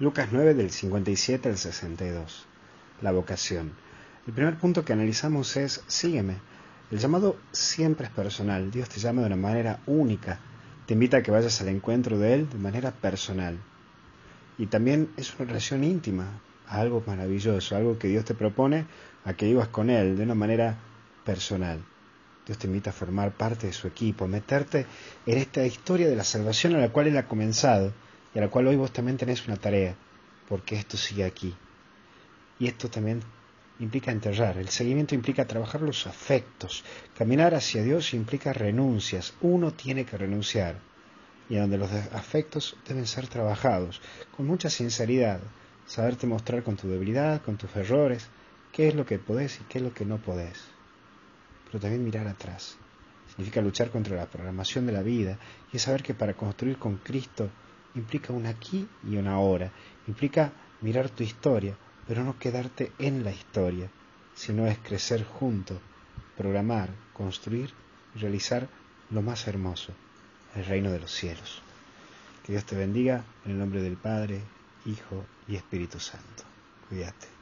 Lucas 9 del 57 al 62. La vocación. El primer punto que analizamos es sígueme. El llamado siempre es personal. Dios te llama de una manera única. Te invita a que vayas al encuentro de Él de manera personal. Y también es una relación íntima, algo maravilloso, algo que Dios te propone a que vivas con Él de una manera personal. Dios te invita a formar parte de su equipo, a meterte en esta historia de la salvación a la cual Él ha comenzado y a la cual hoy vos también tenés una tarea, porque esto sigue aquí. Y esto también implica enterrar, el seguimiento implica trabajar los afectos, caminar hacia Dios implica renuncias, uno tiene que renunciar, y donde los afectos deben ser trabajados, con mucha sinceridad, saberte mostrar con tu debilidad, con tus errores, qué es lo que podés y qué es lo que no podés. Pero también mirar atrás. Significa luchar contra la programación de la vida y saber que para construir con Cristo implica un aquí y un ahora, implica mirar tu historia, pero no quedarte en la historia, sino es crecer junto, programar, construir y realizar lo más hermoso, el reino de los cielos. Que Dios te bendiga en el nombre del Padre, Hijo y Espíritu Santo. Cuídate.